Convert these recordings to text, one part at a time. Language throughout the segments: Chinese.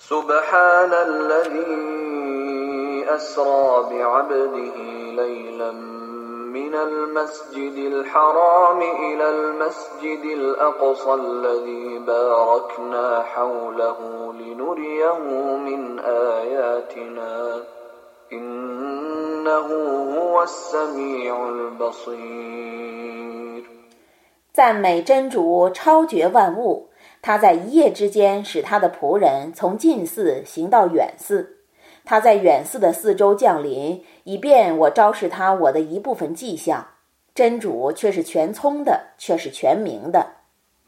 سبحان الذي أسرى بعبده ليلا من المسجد الحرام إلى المسجد الأقصى الذي باركنا حوله لنريه من آياتنا إنه هو السميع البصير 赞美真主超绝万物， 他在一夜之间使他的仆人从近寺行到远寺，他在远寺的四周降临，以便我昭示他我的一部分迹象。真主却是全聪的，却是全明的。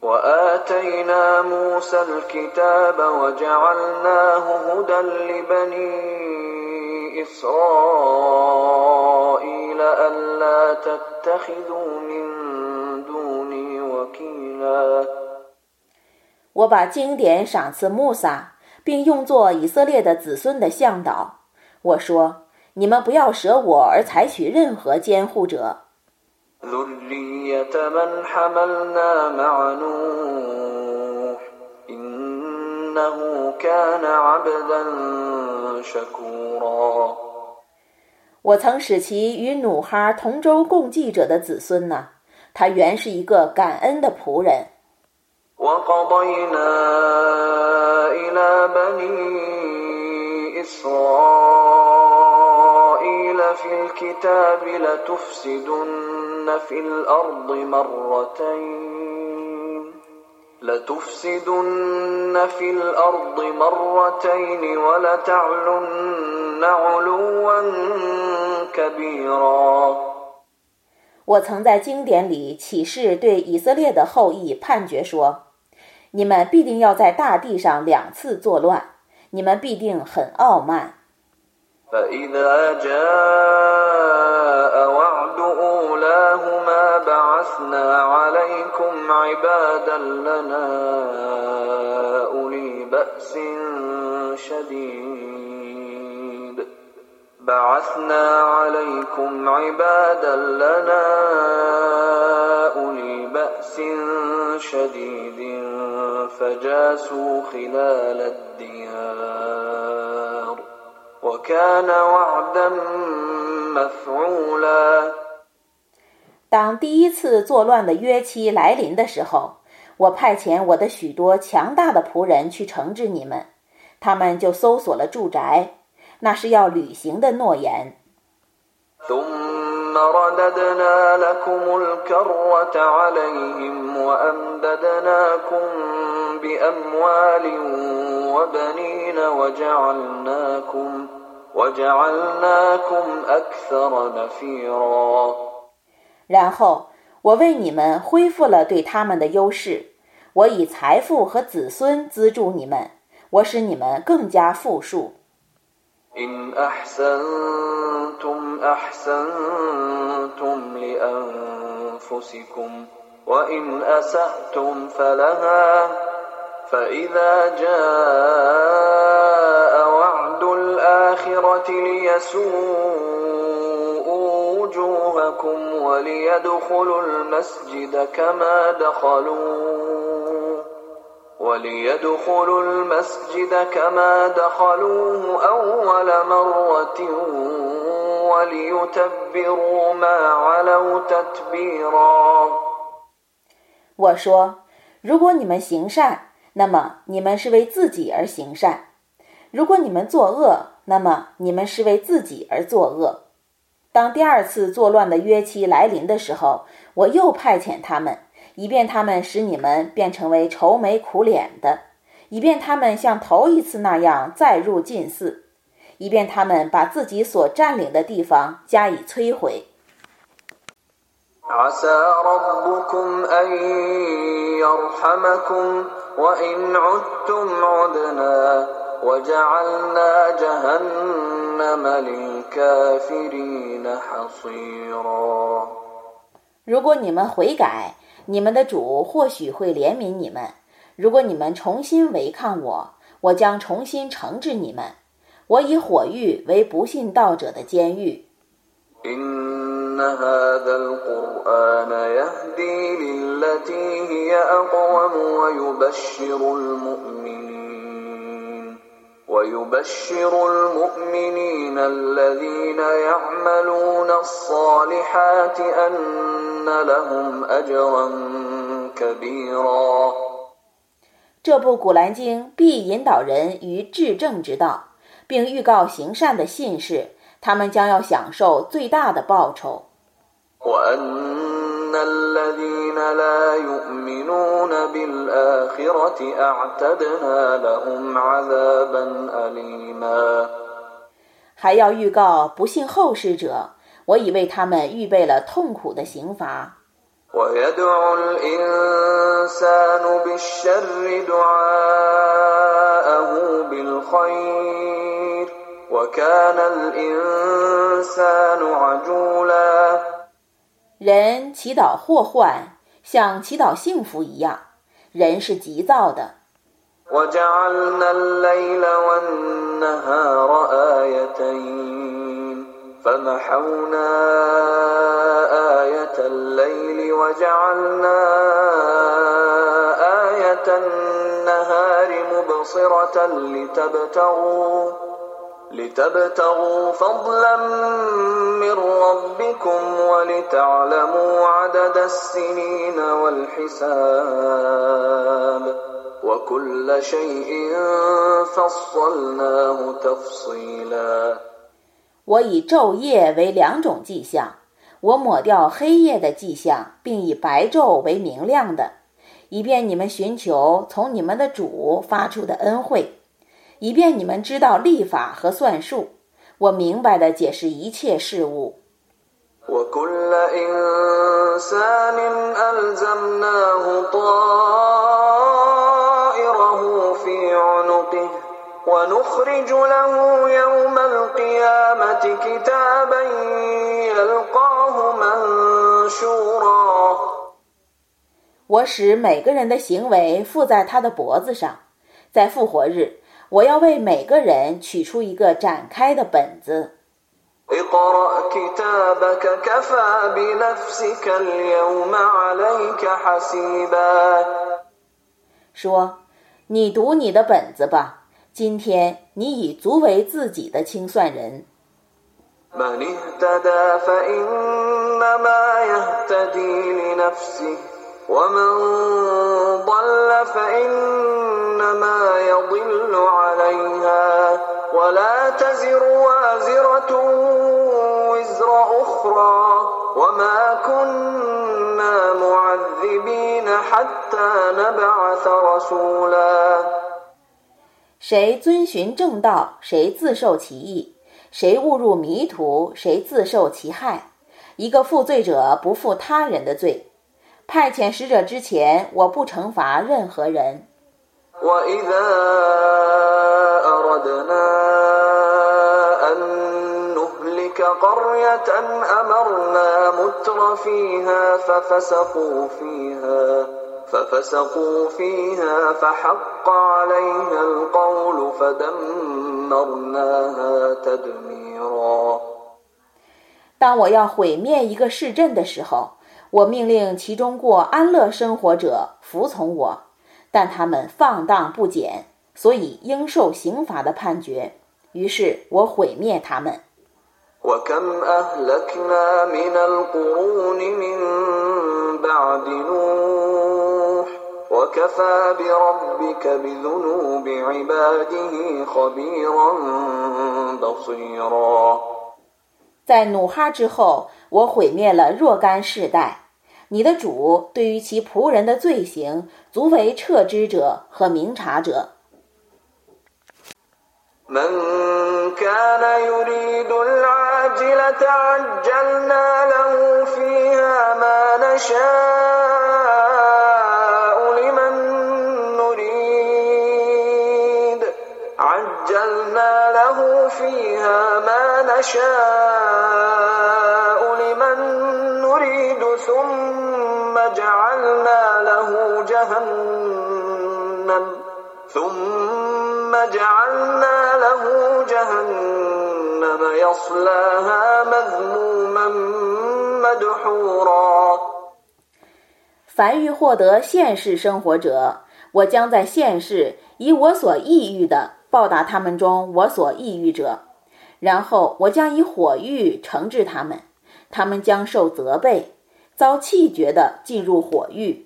وآتينا موسى الكتاب وجعلناه هدى لبني إسرائيل ألا تتخذوا من دوني وكيلا 我把经典赏赐穆萨，并用作以色列的子孙的向导。我说：你们不要舍我而采取任何监护者。 ذرية من حملنا مع نوح إنه كان عبدا شكورا 我曾使其与努哈同舟共济者的子孙呢，他原是一个感恩的仆人。 وقضينا إلى بني إسرائيل في الكتاب لتفسدن في الأرض مرتين لتفسدن في الأرض مرتين ولتعلن علوا كبيرا 我曾在经典里启示对以色列的后裔判决说： 你们必定要在大地上两次作乱，你们必定很傲慢。 فإذا جاء وعد أولاهما بعثنا عليكم عبادا لنا أولي بأس شديد بعثنا عليكم عبادا لنا أولي بأس شديد فجاسوا خلال الديار وكان وعدا مفعولا 当第一次作乱的约期来临的时候，我派遣我的许多强大的仆人去惩治你们，他们就搜索了住宅， 那是要履行的诺言。然后我为你们恢复了对他们的优势。我以财富和子孙资助你们我使你们更加富庶。إن أحسنتم أحسنتم لأنفسكم وإن أسأتم فلها فإذا جاء وعد الآخرة ليسوءوا وجوهكم وليدخلوا المسجد كما دخلوه وليدخلوا المسجد كما دخلوه أول مرة وليتبروا ما علوا تتبيرا 我说：如果你们行善，那么你们是为自己而行善；如果你们作恶，那么你们是为自己而作恶。当第二次作乱的约期来临的时候，我又派遣他们， 以便他们使你们变成为愁眉苦脸的，以便他们像头一次那样再入禁寺，以便他们把自己所占领的地方加以摧毁。如果你们悔改。你们的主或许会怜悯你们；如果你们重新违抗我，我将重新惩治你们。我以火狱为不信道者的监狱。 إن هذا القرآن يهدي للتي هي أقوم ويبشر المؤمنين ويبشر المؤمنين الذين يعملون الصالحات أن لهم أجرا كبيرا 这部《古兰经》必引导人于至正之道，并预告行善的信士，他们将要享受最大的报酬。 还要预告不信后世者，我已为他们预备了痛苦的刑罚。人祈祷祸患，像祈祷幸福一样。人是急躁的。我以昼夜为两种迹象，我抹掉黑夜的迹象，并以白昼为明亮的，以便你们寻求从你们的主发出的恩惠。以便你们知道历法和算术，我明白的解释一切事物。我使每个人的行为附在他的脖子上，在复活日。我要为每个人取出一个展开的本子。说，你读你的本子吧。今天你已足为自己的清算人。谁遵循正道，谁自受其益；谁误入迷途，谁自受其害。一个负罪者不负他人的罪。派遣使者之前，我不惩罚任何人。当我要毁灭一个市镇的时候，我命令其中过安乐生活者服从我，但他们放荡不检，所以应受刑罚的判决。于是我毁灭他们。在努哈之后，我毁灭了若干世代。你的主对于其仆人的罪行，足为彻知者和明察者。凡欲获得现世生活者，我将在现世以我所意欲的报答他们中我所抑郁者，然后我将以火狱惩治他们，他们将受责备，遭气绝的进入火狱。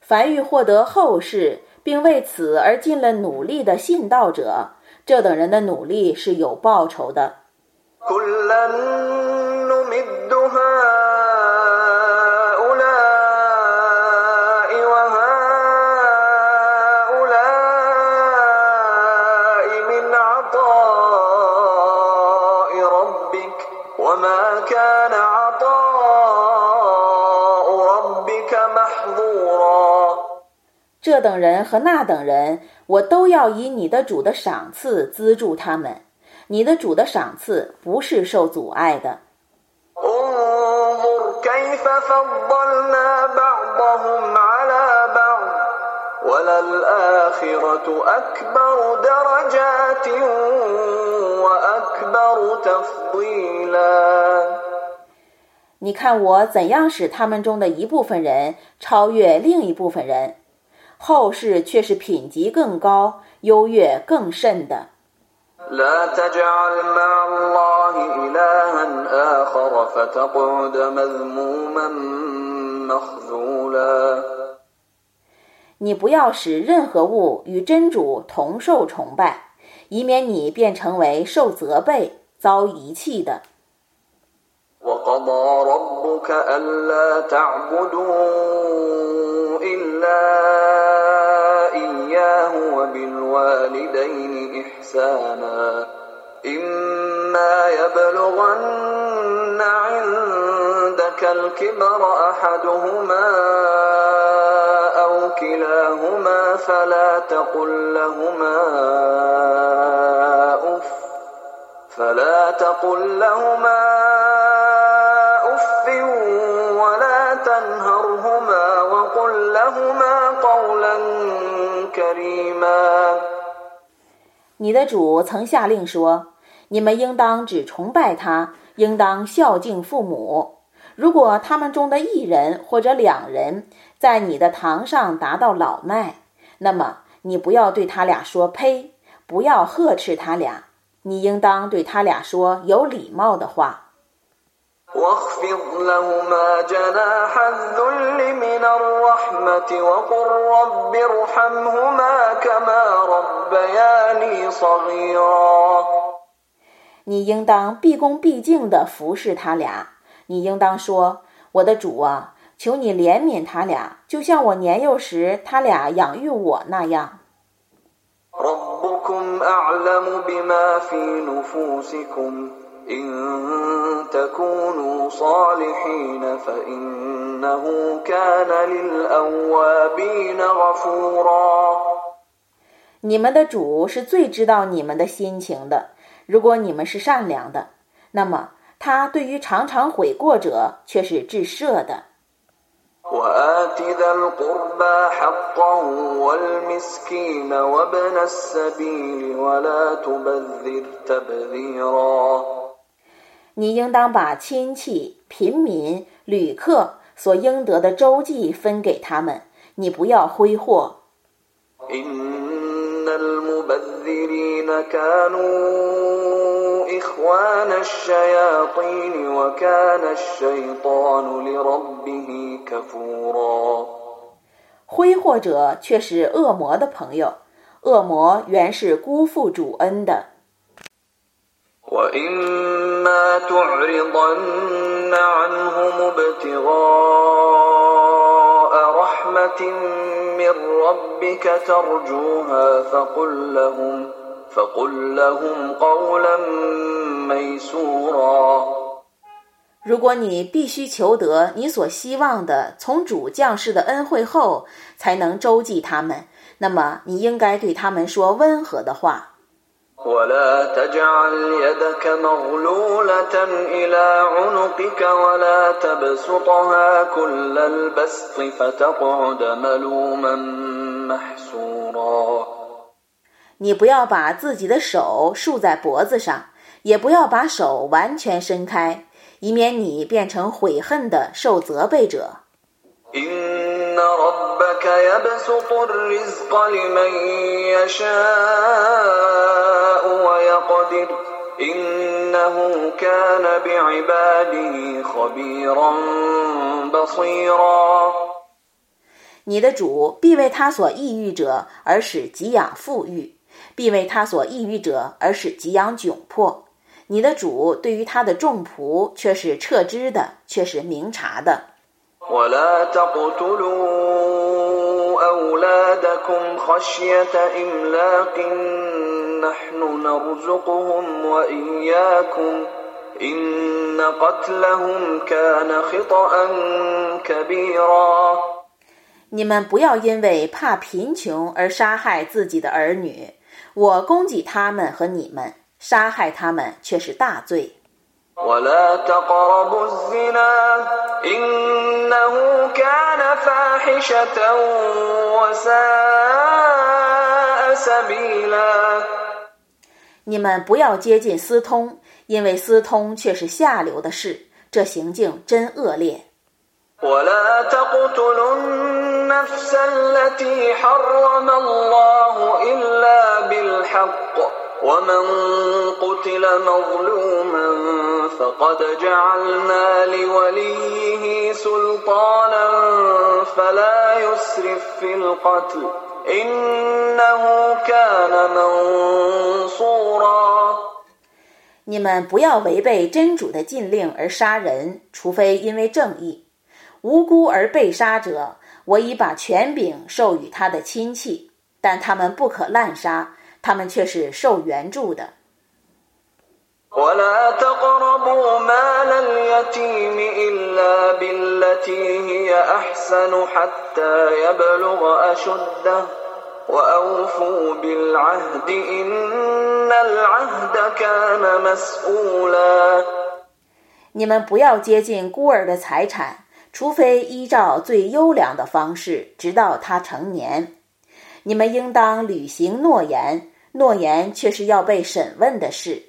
凡欲获得后世，并为此而尽了努力的信道者，这等人的努力是有报酬的。这等人和那等人，我都要以你的主的赏赐资助他们。你的主的赏赐不是受阻碍的。你看我怎样使他们中的一部分人超越另一部分人。后世却是品级更高、优越更甚的。你不要使任何物与真主同受崇拜，以免你变成为受责备、遭遗弃的。وبالوالدين إحسانا. إما يبلغن عندك الكبر أحدهما أو كلاهما فلا تقل لهما أف فلا تقل لهما أف ولا تنهرهما وقل لهما قولا 你的主曾下令说：“你们应当只崇拜他，应当孝敬父母。如果他们中的一人或者两人在你的堂上达到老迈，那么你不要对他俩说呸，不要呵斥他俩，你应当对他俩说有礼貌的话。”你应当毕恭毕敬地服侍他俩。你应当说：“我的主啊，求你怜悯他俩，就像我年幼时他俩养育我那样。”你们的主是最知道你们的心情的。如果你们是善良的，那么他对于常常悔过者却是至赦的。你应当把亲戚、贫民、旅客所应得的周济分给他们，你不要挥霍。挥霍者却是恶魔的朋友，恶魔原是辜负主恩的。如果你必须求得你所希望的从主降世的恩惠后，才能周济他们，那么你应该对他们说温和的话。你不要把自己的手束在脖子上，也不要把手完全伸开，以免你变成悔恨的受责备者。你的主必为他所抑郁者而使给养富裕，必为他所抑郁者而使给养窘迫。你的主对于他的众仆却是彻知的，却是明察的。你们不要因为怕贫穷而杀害自己的儿女，我供给他们和你们，杀害他们却是大罪。你们不要接近私通，因为私通却是下流的事，这行径真恶劣。你们不要违背真主的禁令而杀人，除非因为正义。无辜而被杀者，我已把权柄授予他的亲戚，但他们不可滥杀，他们却是受援助的。你们不要接近孤儿的财产，除非依照最优良的方式，直到他成年。你们应当履行诺言，诺言却是要被审问的事。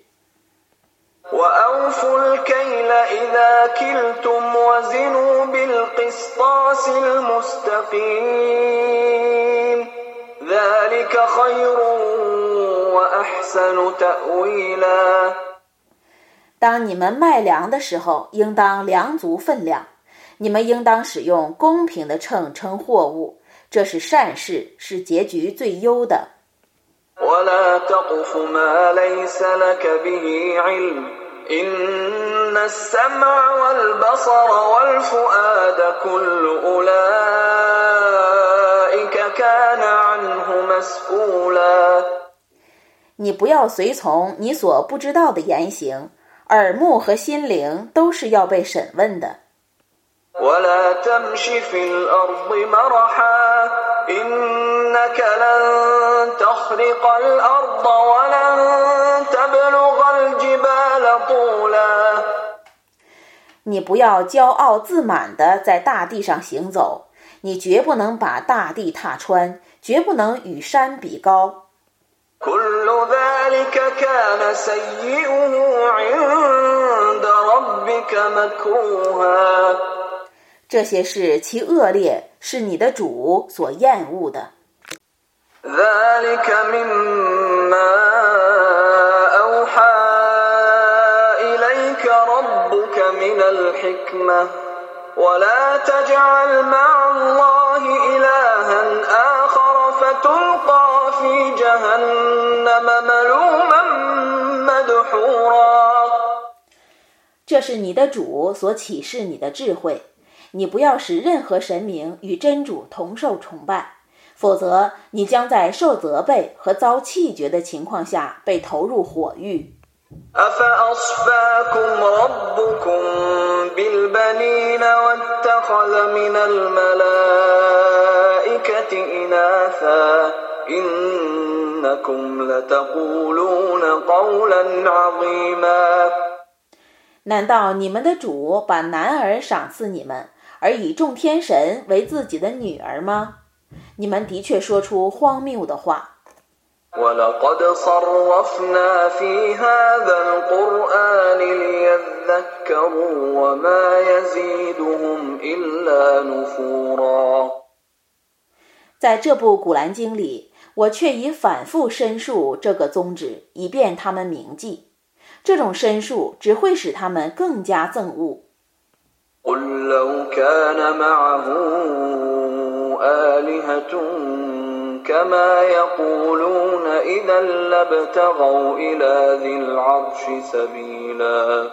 当你们卖粮的时候，应当量足分量；你们应当使用公平的秤称货物，这是善事，是结局最优的。你不要随从你所不知道的言行，耳目和心灵都是要被审问的。你不要骄傲自满地在大地上行走，你绝不能把大地踏穿，绝不能与山比高。这些事其恶劣，是你的主所厌恶的。这是你的主所启示你的智慧，你不要使任何神明与真主同受崇拜，否则你将在受责备和遭弃绝的情况下被投入火狱。难道你们的主把男儿赏赐你们，而以众天神为自己的女儿吗？你们的确说出荒谬的话。 ولقد صرفنا في هذا القرآن ليذكروا وما يزيدهم إلا نفورا 在这部《古兰经》里，我却已反复申述这个宗旨，以便他们铭记。这种申述只会使他们更加憎恶。قل لو كان معه آلهة كما يقولون إذا لابتغوا إلى ذي العرش سبيلا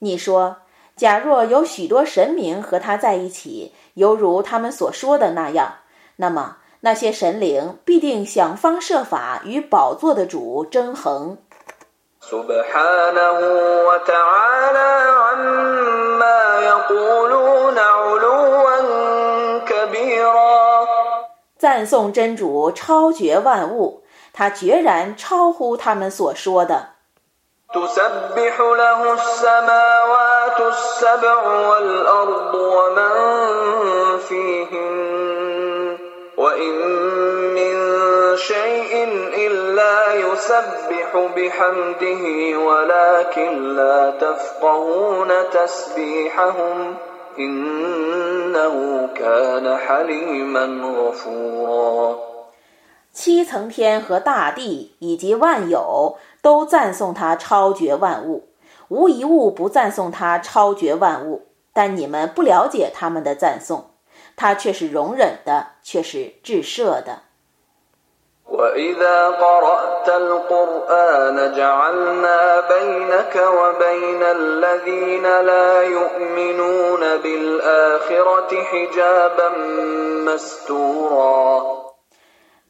你说，假若有许多神明和他在一起，犹如他们所说的那样，那么那些神灵必定想方设法与宝座的主争衡。 赞颂真主超绝万物，他决然超乎他们所说的。تسبح له السماوات السبع والأرض ومن فيهن وإن من شيء إلا يسبح بحمده ولكن لا تفقهون تسبيحهم 七层天和大地以及万有都赞颂他超绝万物，无一物不赞颂他超绝万物。但你们不了解他们的赞颂，他却是容忍的，却是至赦的。وإذا قرأت القرآن جعلنا بينك وبين الذين لا يؤمنون بالآخرة حجابا مستورا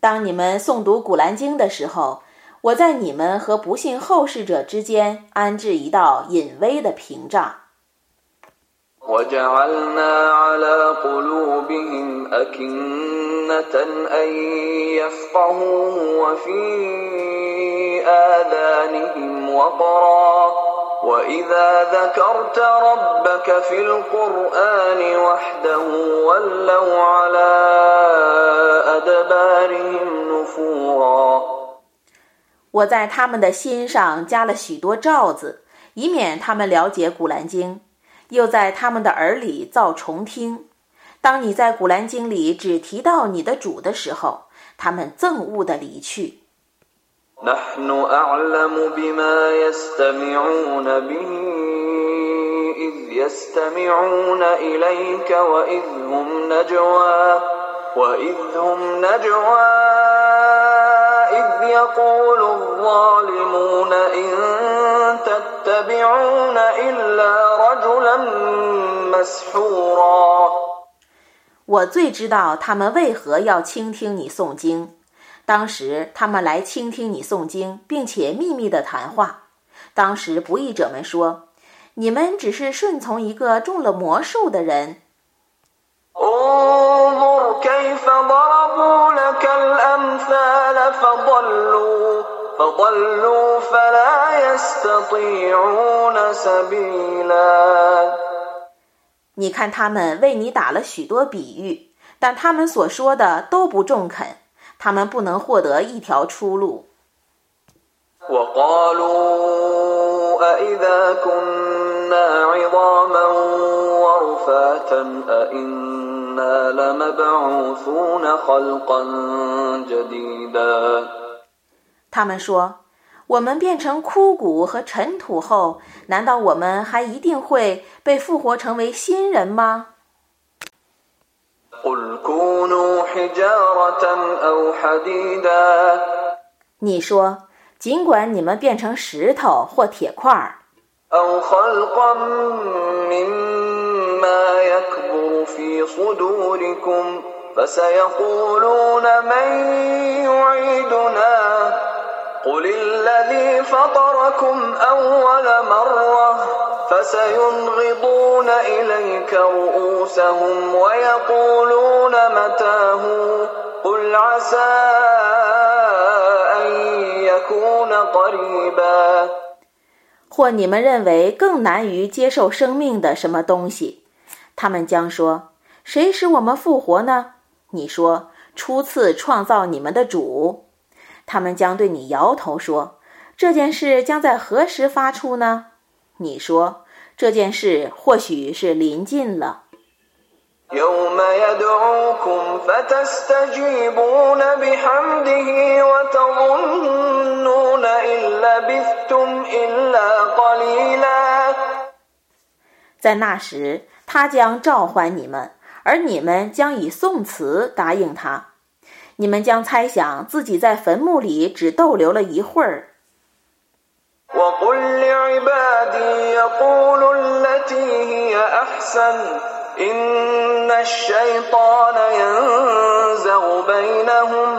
当你们诵读《古兰经》的时候，我在你们和不信后世者之间安置一道隐微的屏障。 وجعلنا على قلوبهم أكنة أن يفقهوه وفي آذانهم وقرا وإذا ذكرت ربك في القرآن وحده ولوا على أدبارهم نفورا 我在他们的心上加了许多罩子，以免他们了解《古兰经》。 又在他们的耳里造重听。当你在《古兰经》里只提到你的主的时候，他们憎恶地离去。我最知道他们为何要倾听你诵经。当时他们来倾听你诵经，并且秘密的谈话。当时不义者们说：“你们只是顺从一个中了魔术的人。”你看他们为你打了许多比喻，但他们所说的都不中肯，他们不能获得一条出路。他们说。我们变成枯骨和尘土后，难道我们还一定会被复活成为新人吗？你说，尽管你们变成石头或铁块儿。قل الذي فطركم أول مرة فسينغضون إليك رؤوسهم ويقولون متاه قل عسى أن يكون قريبا 或你们认为更难于接受生命的什么东西，他们将说：“谁使我们复活呢？”你说：“初次创造你们的主。”他们将对你摇头说：“这件事将在何时发出呢？”你说：“这件事或许是临近了。” يوم يدعوكم فتستجيبون بحمده وتظنون إن لبثتم إلا قليلا 在那时，他将召唤你们，而你们将以颂词答应他。你们将猜想自己在坟墓里只逗留了一会儿。وقل لعبادي يقولوا التي هي أحسن إن الشيطان ينزغ بينهم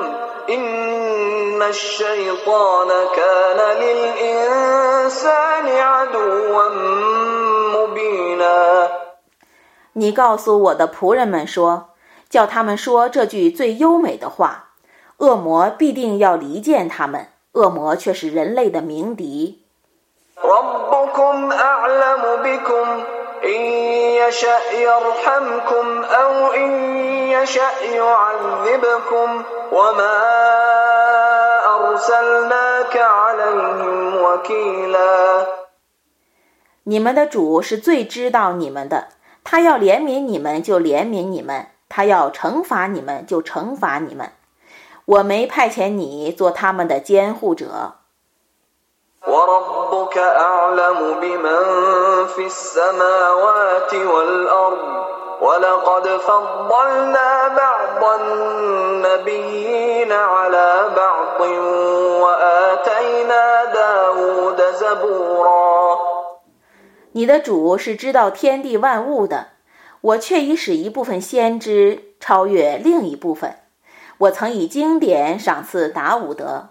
إن الشيطان كان للإنسان عدوا مبينا 你告诉我的仆人们说，叫他们说这句最优美的话。恶魔必定要离间他们，恶魔却是人类的鸣笛。 你们的主是最知道你们的，他要怜悯你们就怜悯你们，他要惩罚你们就惩罚你们。我没派遣你做他们的监护者。وربك أعلم بمن في السماوات والأرض ولقد فضلنا بعض النبيين على بعض وآتينا داود زبورا 你的主是知道天地万物的，我却已使一部分先知超越另一部分。我曾以经典赏赐达伍德。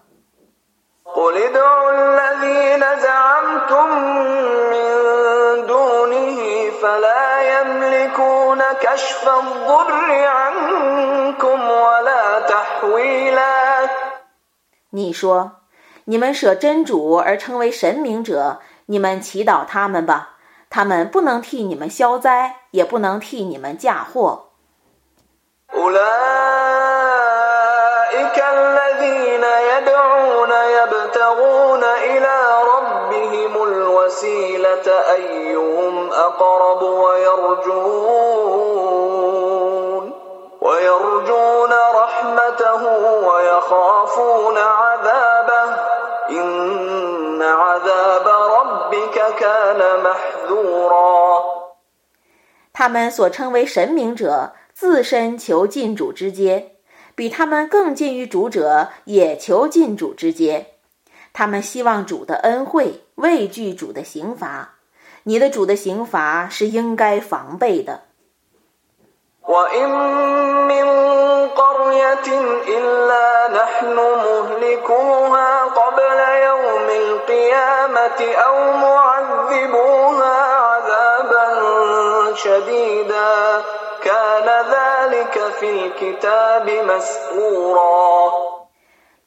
你说你们舍真主而称为神明者你们祈祷他们吧他们不能替你们消灾也不能替你们嫁祸。他们所称为神明者，自身求近主之阶；比他们更近于主者，也求近主之阶。他们希望主的恩惠，畏惧主的刑罚。你的主的刑罚是应该防备的。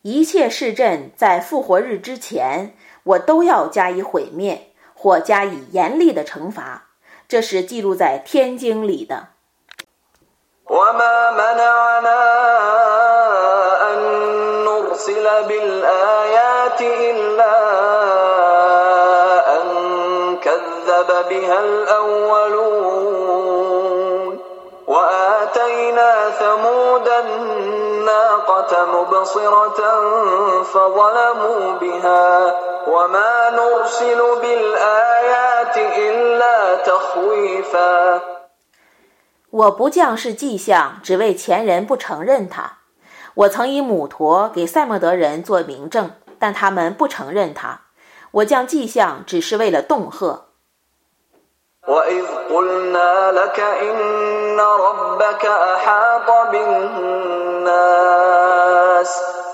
一切市镇在复活日之前，我都要加以毁灭，或加以严厉的惩罚。这是记录在天经里的。我不降示迹象，只为前人不承认他。我曾以母驼给赛莫德人做明证，但他们不承认他。我降迹象只是为了恫吓。وإذ قلنا لك إن ربك أحاط بالناس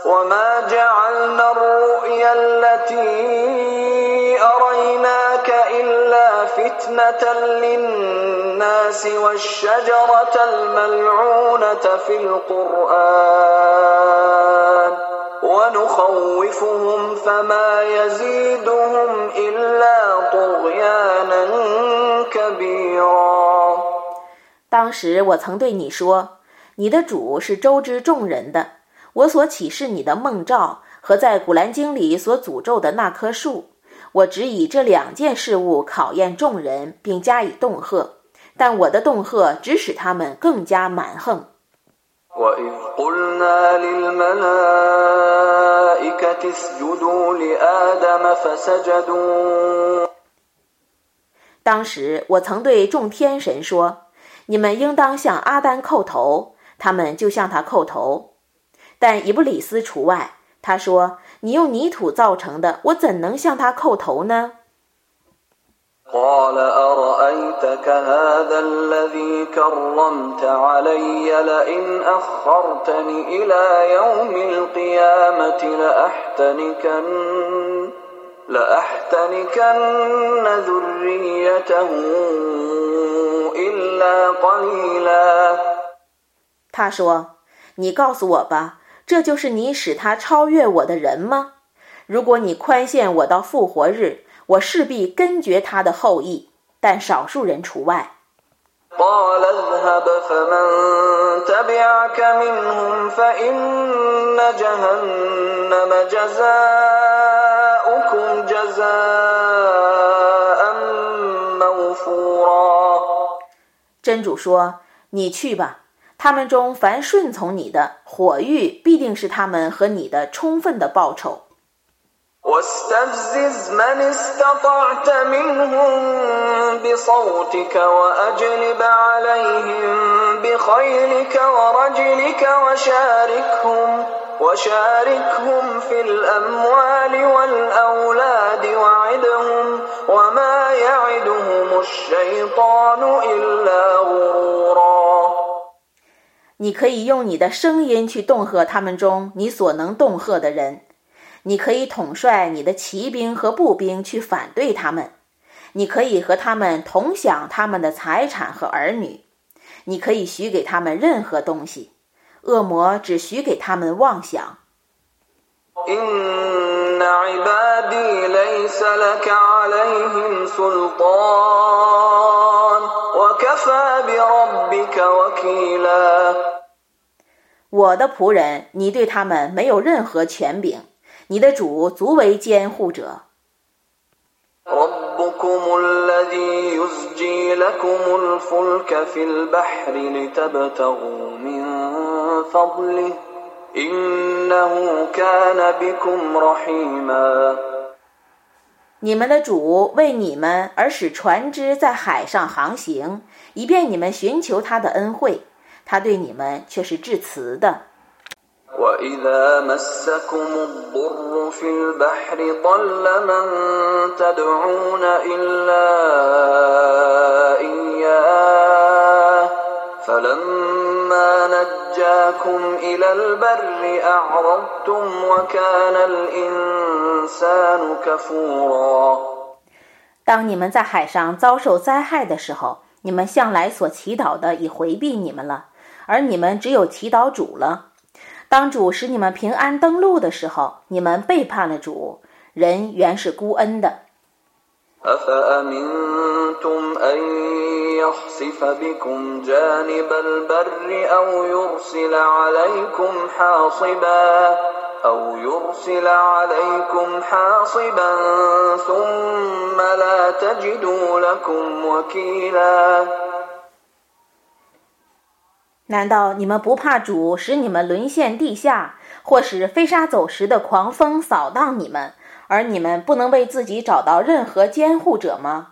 وما جعلنا الرؤيا التي أريناك إلا فتنة للناس والشجرة الملعونة في القرآن 当时我曾对你说：“你的主是周知众人的。我所启示你的梦兆和在《古兰经》里所诅咒的那棵树。我只以这两件事物考验众人，并加以恫吓，但我的恫吓只使他们更加蛮横。当时我曾对众天神说：“你们应当向阿丹叩头。”他们就向他叩头，但以布里斯除外。他说：“你用泥土造成的，我怎能向他叩头呢？”他说：“你告诉我吧。”这就是你使他超越我的人吗？如果你宽限我到复活日，我势必根绝他的后裔，但少数人除外。真主说：“你去吧。”他们中凡顺从你的，火狱必定是他们和你的充分的报酬。你可以用你的声音去恫吓他们中你所能恫吓的人，你可以统帅你的骑兵和步兵去反对他们，你可以和他们同享他们的财产和儿女，你可以许给他们任何东西，恶魔只许给他们妄想。我的仆人，你对他们没有任何权柄，你的主足为监护者。你们的主为你们而使船只在海上航行，以便你们寻求他的恩惠。他对你们却是致慈的。当你们在海上遭受灾害的时候，你们向来所祈祷的已回避你们了。而你们只有祈祷主了。当主使你们平安登陆的时候，你们背叛了主。人原是孤恩的。难道你们不怕主使你们沦陷地下，或使飞沙走石的狂风扫荡你们，而你们不能为自己找到任何监护者吗？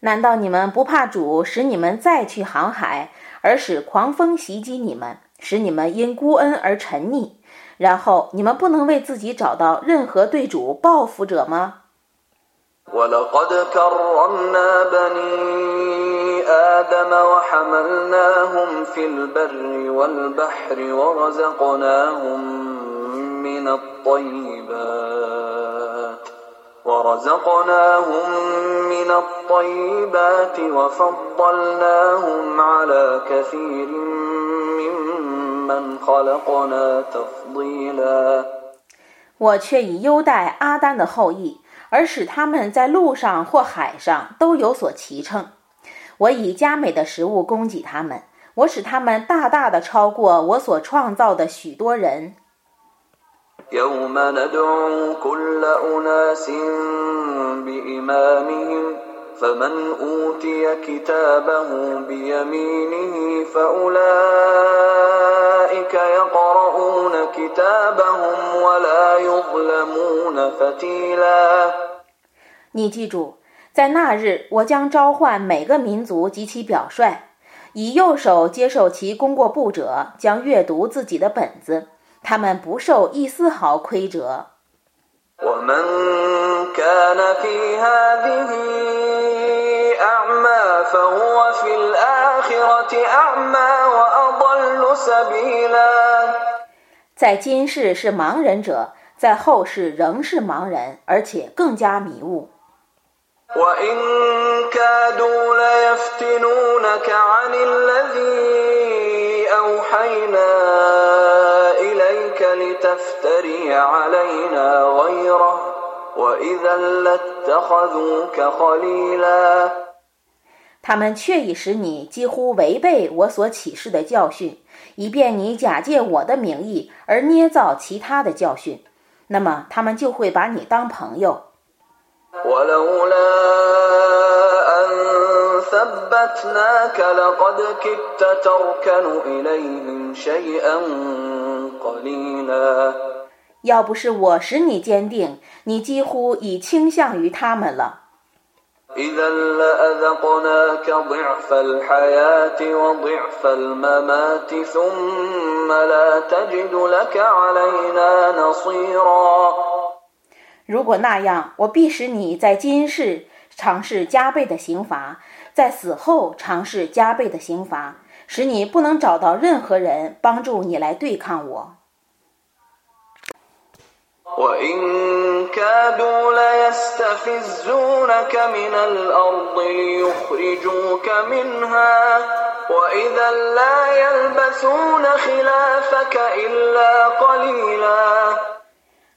难道你们不怕主使你们再去航海，而使狂风袭击你们，使你们因孤恩而沉溺，然后你们不能为自己找到任何对主报复者吗？ورزقناهم من الطيبات وفضلناهم على كثير ممن خلقنا تفضيلا 我却以优待阿丹的后裔，而使他们在路上或海上都有所骑乘。 我以佳美的食物供给他们，我使他们大大的超过我所创造的许多人。يوم ندعو كل أناس بإمامهم فمن أوتي كتابه بيمينه فأولئك يقرؤون كتابهم ولا يظلمون فتيلا 你记住， 在那日，我将召唤每个民族及其表率，以右手接受其功过簿者，将阅读自己的本子。他们不受一丝毫亏折。在今世是盲人者，在后世仍是盲人，而且更加迷雾。他们却已使你几乎违背我所启示的教训，以便你假借我的名义而捏造其他的教训，那么他们就会把你当朋友。要不是我使你坚定，你几乎已倾向于他们了。 如果那样，我必使你在今世尝试加倍的刑罚，在死后尝试加倍的刑罚，使你不能找到任何人帮助你来对抗我。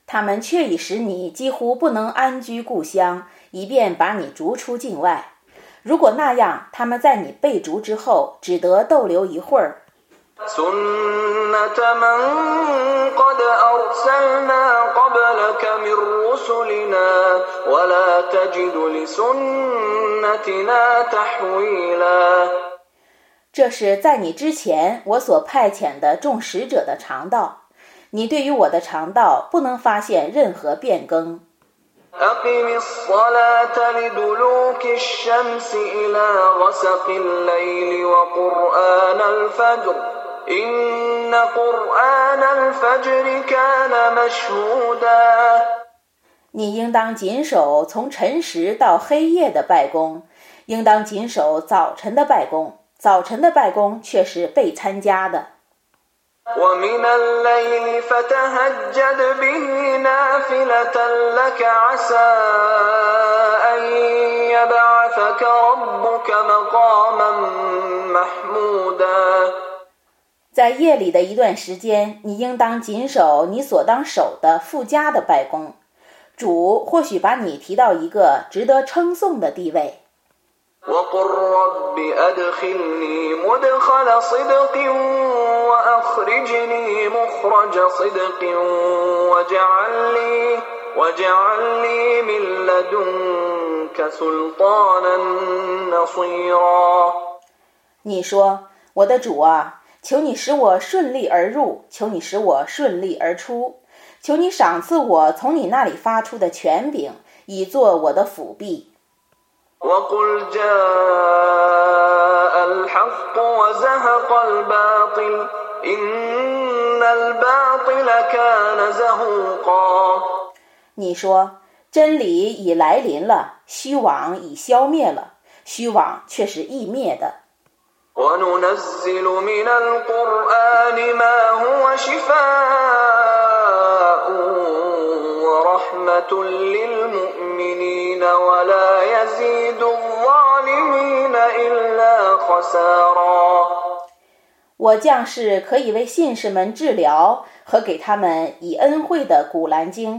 他们却已使你几乎不能安居故乡，以便把你逐出境外。如果那样，他们在你被逐之后，只得逗留一会儿。这是在你之前我所派遣的众使者的常道，你对于我的肠道不能发现任何变更。你应当谨守从晨时到黑夜的拜功，应当谨守早晨的拜功。早晨的拜功却是被参加的。在夜里的一段时间，你应当谨守你所当守的附加的拜功。主或许把你提到一个值得称颂的地位。你说，我的主啊，求你使我顺利而入，求你使我顺利而出，求你赏赐我从你那里发出的权柄，以作我的辅弼。你说，真理已来临了，虚妄已消灭了，虚妄却是易灭的。ورحمة للمؤمنين ولا يزيد الظالمين إلا خسارا 我降世可以为信士们治疗和给他们以恩惠的《古兰经》，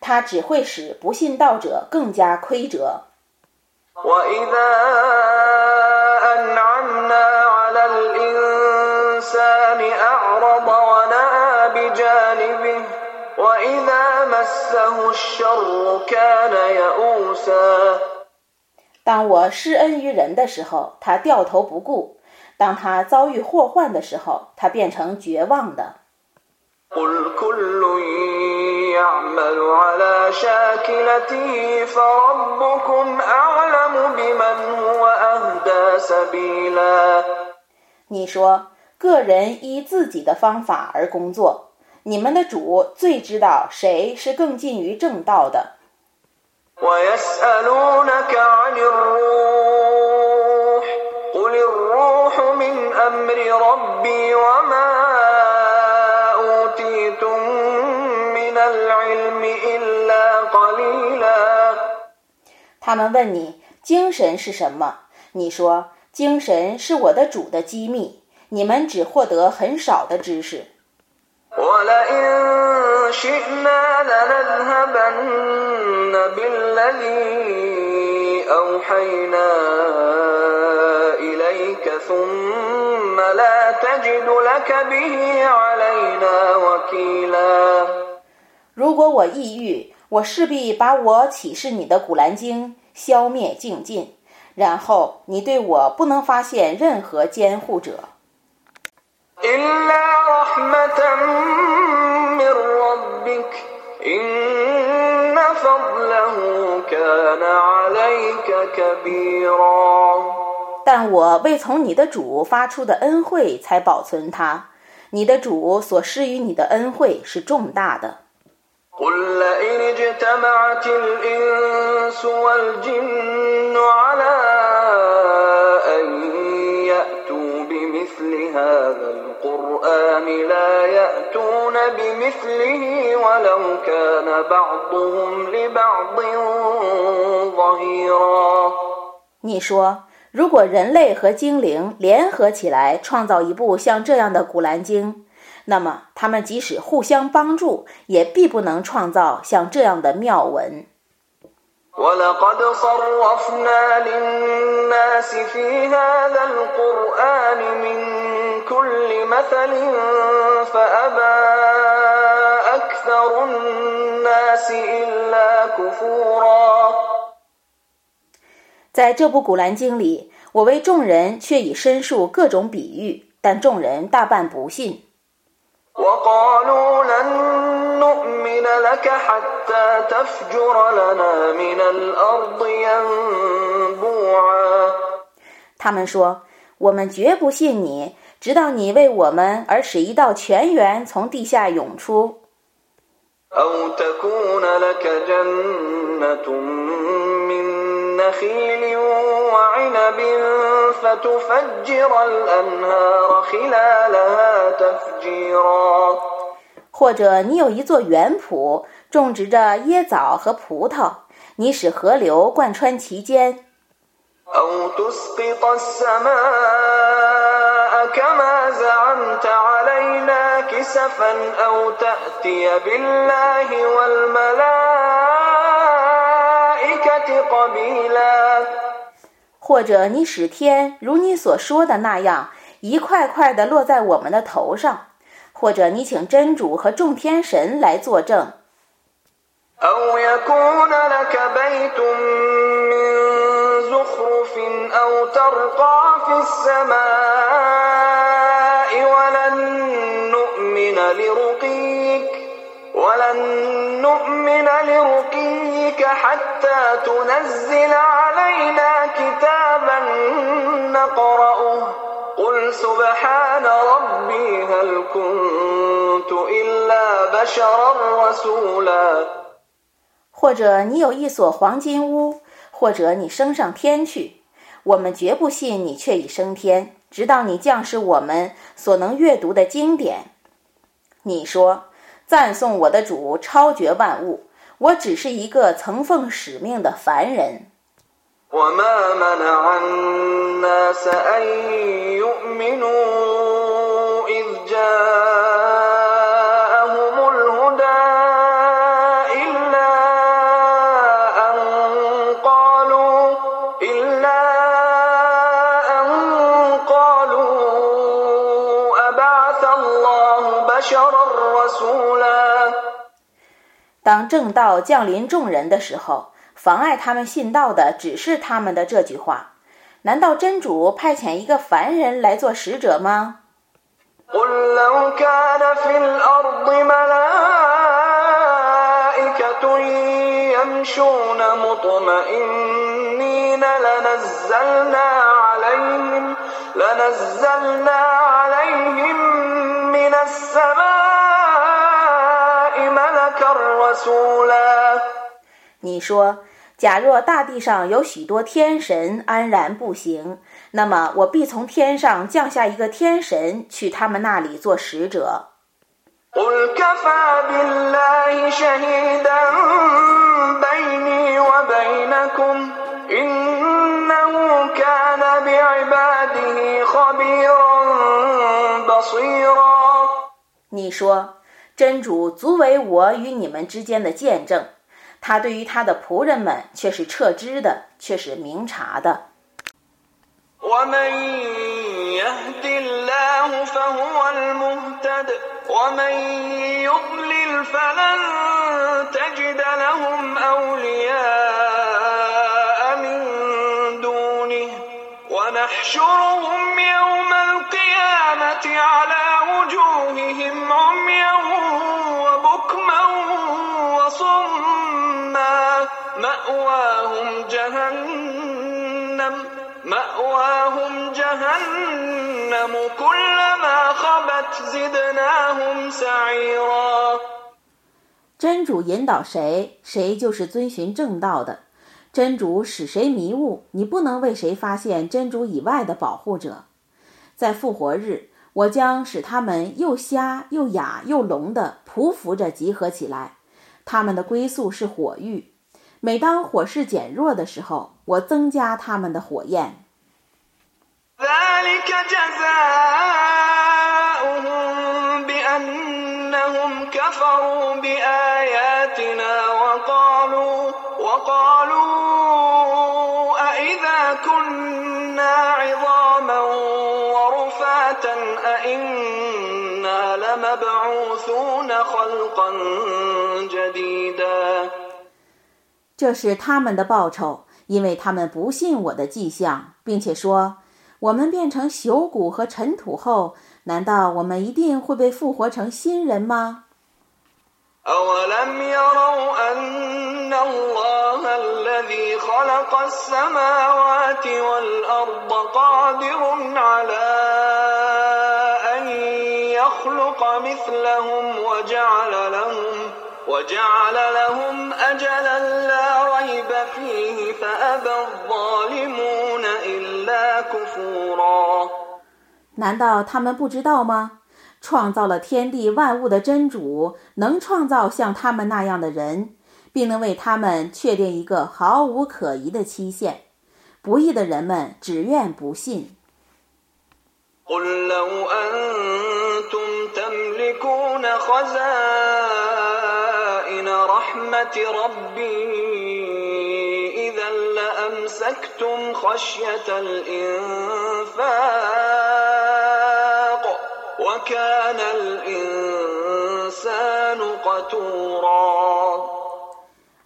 它只会使不信道者更加亏折。وإذا أنعمنا على الإنسان أعرض 当我施恩于人的时候，他掉头不顾；当他遭遇祸患的时候，他变成绝望的。你说，个人依自己的方法而工作。你们的主最知道谁是更近于正道的。他们问你精神是什么？你说精神是我的主的机密你们只获得很少的知识。如果我抑郁，我势必把我启示你的《古兰经》消灭净尽，然后你对我不能发现任何监护者。إلا رحمة من ربك إن فضله كان عليك كبيرا 但我为从你的主发出的恩惠才保存它，你的主所施予你的恩惠是重大的。 قل لئن اجتمعت الإنس والجن على أن يأتوا بمثل هذا القرآن لا يأتون بمثله ولو كان بعضهم لبعض ظهيرا 你说，如果人类和精灵联合起来创造一部像这样的《古兰经》，那么他们即使互相帮助，也必不能创造像这样的妙文。 ولقد صرفنا للناس في هذا القرآن من كل مثل فأبى أكثر الناس إلا كفورا 在这部《古兰经》里，我为众人却已申述各种比喻，但众人大半不信。 وقالوا لن نؤمن لك حتى تفجر لنا من الأرض ينبوعا 他们说：“我们绝不信你，直到你为我们而使一道泉源从地下涌出， أو تكون لك جنة من نخيل وعنب فتفجر الأنهار خلالها تفجيرا 或者你有一座园圃，种植着椰枣和葡萄，你使河流贯穿其间。” أو تسقط السماء كما زعمت علينا كسفا أو تأتي بالله والملائكة قبيلا 或者你使天如你所说的那样，一块块地落在我们的头上；或者你请真主和众天神来作证。أو يكون لك بيت من زخرف أو ترقى في السماء ولن نؤمن لرقيك ولن نؤمن لرقيك حتى تنزل علينا كتابا نقرأه قل سبحان ربي هل كنت إلا بشرا رسولا 或者你有一所黄金屋，或者你升上天去，我们绝不信你却已升天，直到你降示我们所能阅读的经典。你说：赞颂我的主超绝万物， 我只是一个曾奉使命的凡人。 وما منع الناس أن يؤمنوا إذ جاءهم 当正道降临众人的时候，妨碍他们信道的只是他们的这句话。难道真主派遣一个凡人来做使者吗？你说假若大地上有许多天神安然步行那么我必从天上降下一个天神去他们那里做使者。你说真主足为我与你们之间的见证，他对于他的仆人们却是彻知的，却是明察的。جهنم كلما خبت زدناهم سعيرا 真主引导谁，谁就是遵循正道的；真主使谁迷雾，你不能为谁发现真主以外的保护者。在复活日，我将使他们又瞎又哑又聋的匍匐着集合起来，他们的归宿是火狱。每当火势减弱的时候，我增加他们的火焰。 ذلك جزاؤهم بأنهم كفروا بآياتنا وقالوا وقالوا أإذا كنا عظاما ورفاتا أإنا لمبعوثون خلقا جديدا 这是他们的报酬，因为他们不信我的迹象，并且说：“ 我们变成朽骨和尘土后，难道我们一定会被复活成新人吗？” أولم يروا أن الله الذي خلق السماوات والأرض قادر على أن يخلق مثلهم وجعل لهم وجعل لهم أجلا لا ريب فيه فأبى الظالمون إلا كفورا 难道他们不知道吗？创造了天地万物的真主，能创造像他们那样的人，并能为他们确定一个毫无可疑的期限。不义的人们只愿不信。لأمسكتم خشية الإنفاق وكان الإنسان قتورا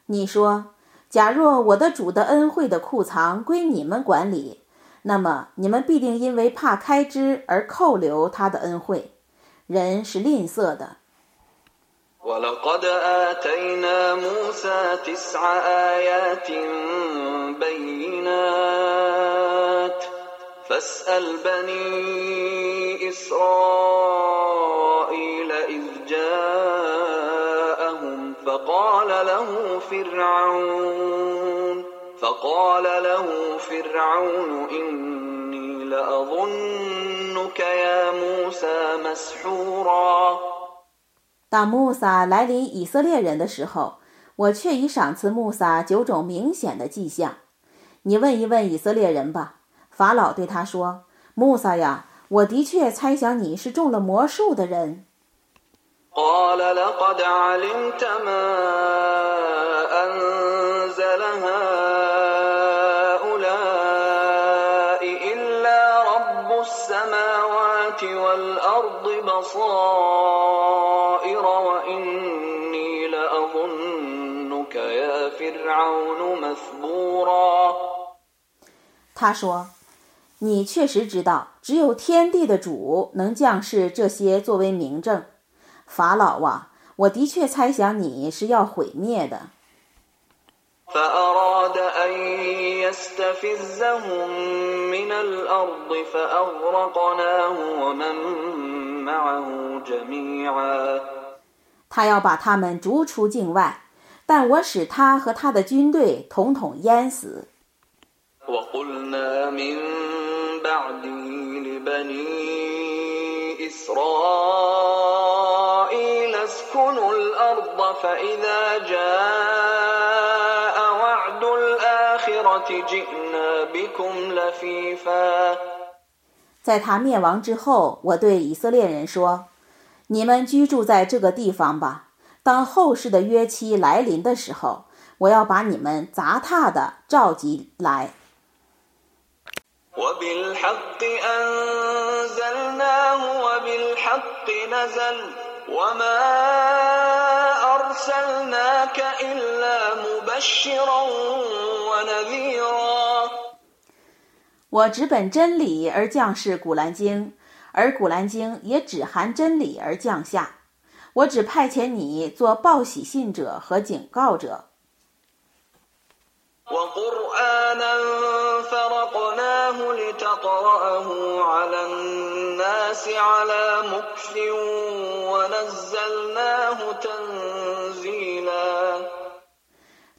你说，假若我的主的恩惠的库藏归你们管理，那么你们必定因为怕开支而扣留他的恩惠。人是吝啬的。 ولقد آتينا موسى تسع آيات بينات فاسأل بني إسرائيل إذ جاءهم فقال له فرعون فقال له فرعون إني لأظنك يا موسى مسحورا 当穆萨来临以色列人的时候，我却已赏赐穆萨九种明显的迹象。你问一问以色列人吧。法老对他说：“穆萨呀，我的确猜想你是中了魔术的人。”他说：“你确实知道，只有天地的主能降世这些作为明证。法老啊，我的确猜想你是要毁灭的。” فأراد أن يستفزهم من الأرض فأغرقناه ومن معه جميعا 他要把他们逐出境外，但我使他和他的军队统统淹死。 وقلنا من بعده لبني إسرائيل اسكنوا الأرض فإذا جاء وعد الآخرة جئنا بكم لفيفا 在他灭亡之后，我对以色列人说。你们居住在这个地方吧。当后世的约期来临的时候，我要把你们杂沓的召集来。 我只本真理而降世古兰经。而古兰经也只含真理而降下，我只派遣你做报喜信者和警告者。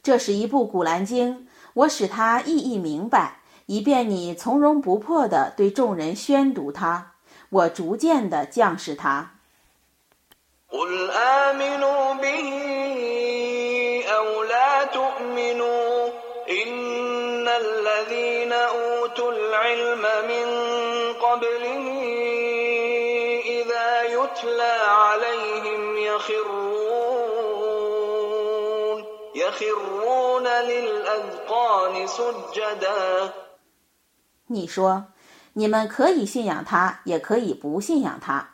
这是一部古兰经，我使它意义明白，以便你从容不迫地对众人宣读它。我逐渐地降你说。你们可以信仰他，也可以不信仰他。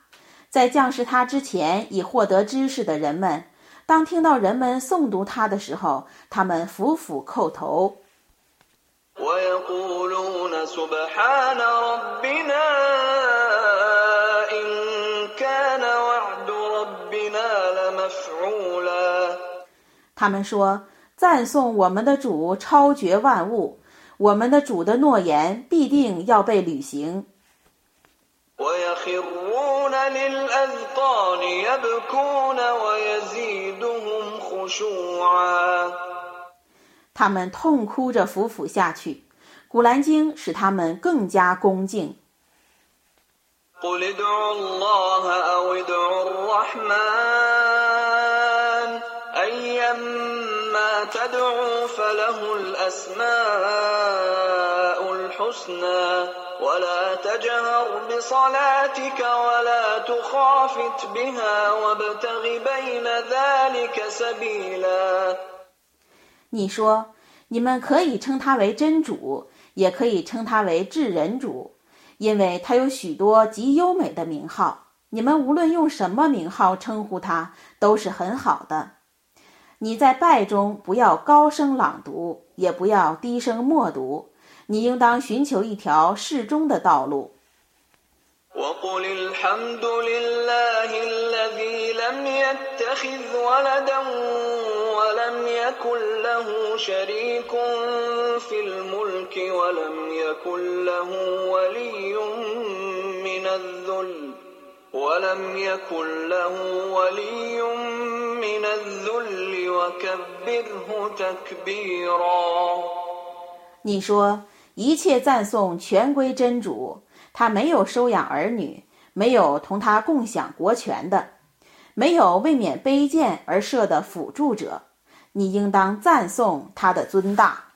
在降世他之前已获得知识的人们，当听到人们诵读他的时候，他们俯俯叩头。他们说：“赞颂我们的主超绝万物。”我们的主的诺言必定要被履行。他们痛哭着俯伏下去，古兰经使他们更加恭敬。你说，你们可以称他为真主，也可以称他为至人主，因为他有许多极优美的名号。你们无论用什么名号称呼他，都是很好的。你在拜中不要高声朗读，也不要低声默读。你应当寻求一条适中的道路。你说。一切赞颂全归真主， 他没有收养儿女，没有同他共享国权的，没有为免卑贱而设的辅助者，你应当赞颂他的尊大。